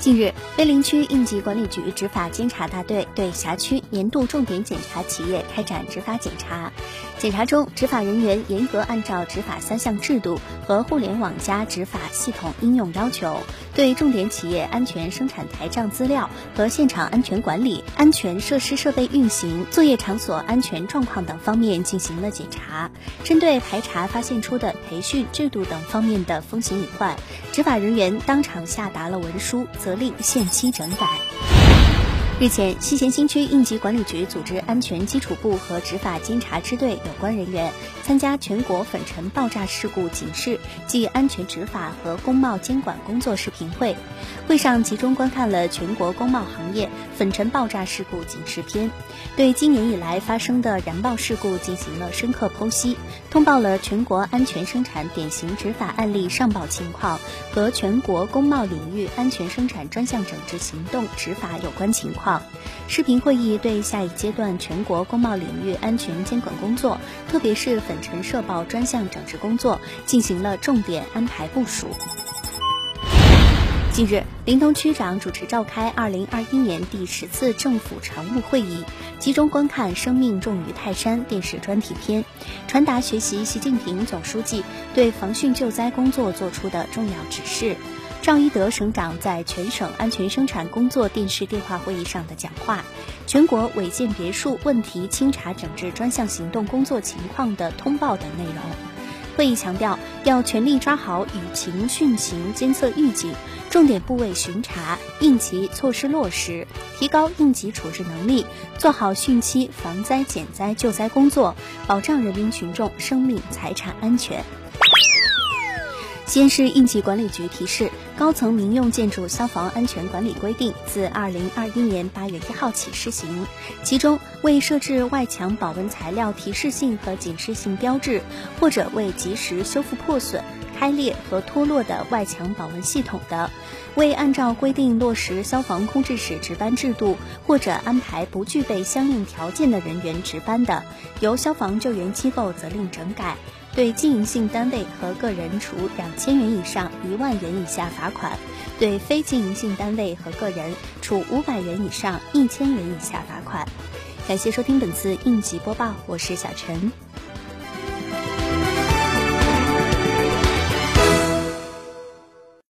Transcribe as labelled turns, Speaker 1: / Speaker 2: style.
Speaker 1: 近日，碑林区应急管理局执法监察大队对辖区年度重点检查企业开展执法检查。检查中，执法人员严格按照执法三项制度和互联网加执法系统应用要求，对重点企业安全生产台账资料和现场安全管理、安全设施设备运行、作业场所安全状况等方面进行了检查。针对排查发现出的培训制度等方面的风险隐患，执法人员当场下达了文书，令限期整改。日前，西咸新区应急管理局组织安全基础部和执法监察支队有关人员参加全国粉尘爆炸事故警示暨安全执法和工贸监管工作视频会。会上集中观看了全国工贸行业粉尘爆炸事故警示片，对今年以来发生的燃爆事故进行了深刻剖析，通报了全国安全生产典型执法案例上报情况和全国工贸领域安全生产专项整治行动执法有关情况。视频会议对下一阶段全国工贸领域安全监管工作，特别是粉尘社爆专项整治工作，进行了重点安排部署。近日，临潼区长主持召开二零二一年第十次政府常务会议，集中观看“生命重于泰山”电视专题片，传达学习习近平总书记对防汛救灾工作作出的重要指示。赵一德省长在全省安全生产工作电视电话会议上的讲话，全国违建别墅问题清查整治专项行动工作情况的通报等内容。会议强调，要全力抓好雨情汛情监测预警、重点部位巡查、应急措施落实，提高应急处置能力，做好汛期防灾减灾救灾工作，保障人民群众生命财产安全。西安市应急管理局提示，《高层民用建筑消防安全管理规定》自二零二一年八月一号起施行。其中，未设置外墙保温材料提示性和警示性标志，或者未及时修复破损、开裂和脱落的外墙保温系统的，未按照规定落实消防控制室值班制度，或者安排不具备相应条件的人员值班的，由消防救援机构责令整改。对经营性单位和个人处两千元以上一万元以下罚款；对非经营性单位和个人处五百元以上一千元以下罚款。感谢收听本次应急播报，我是小陈。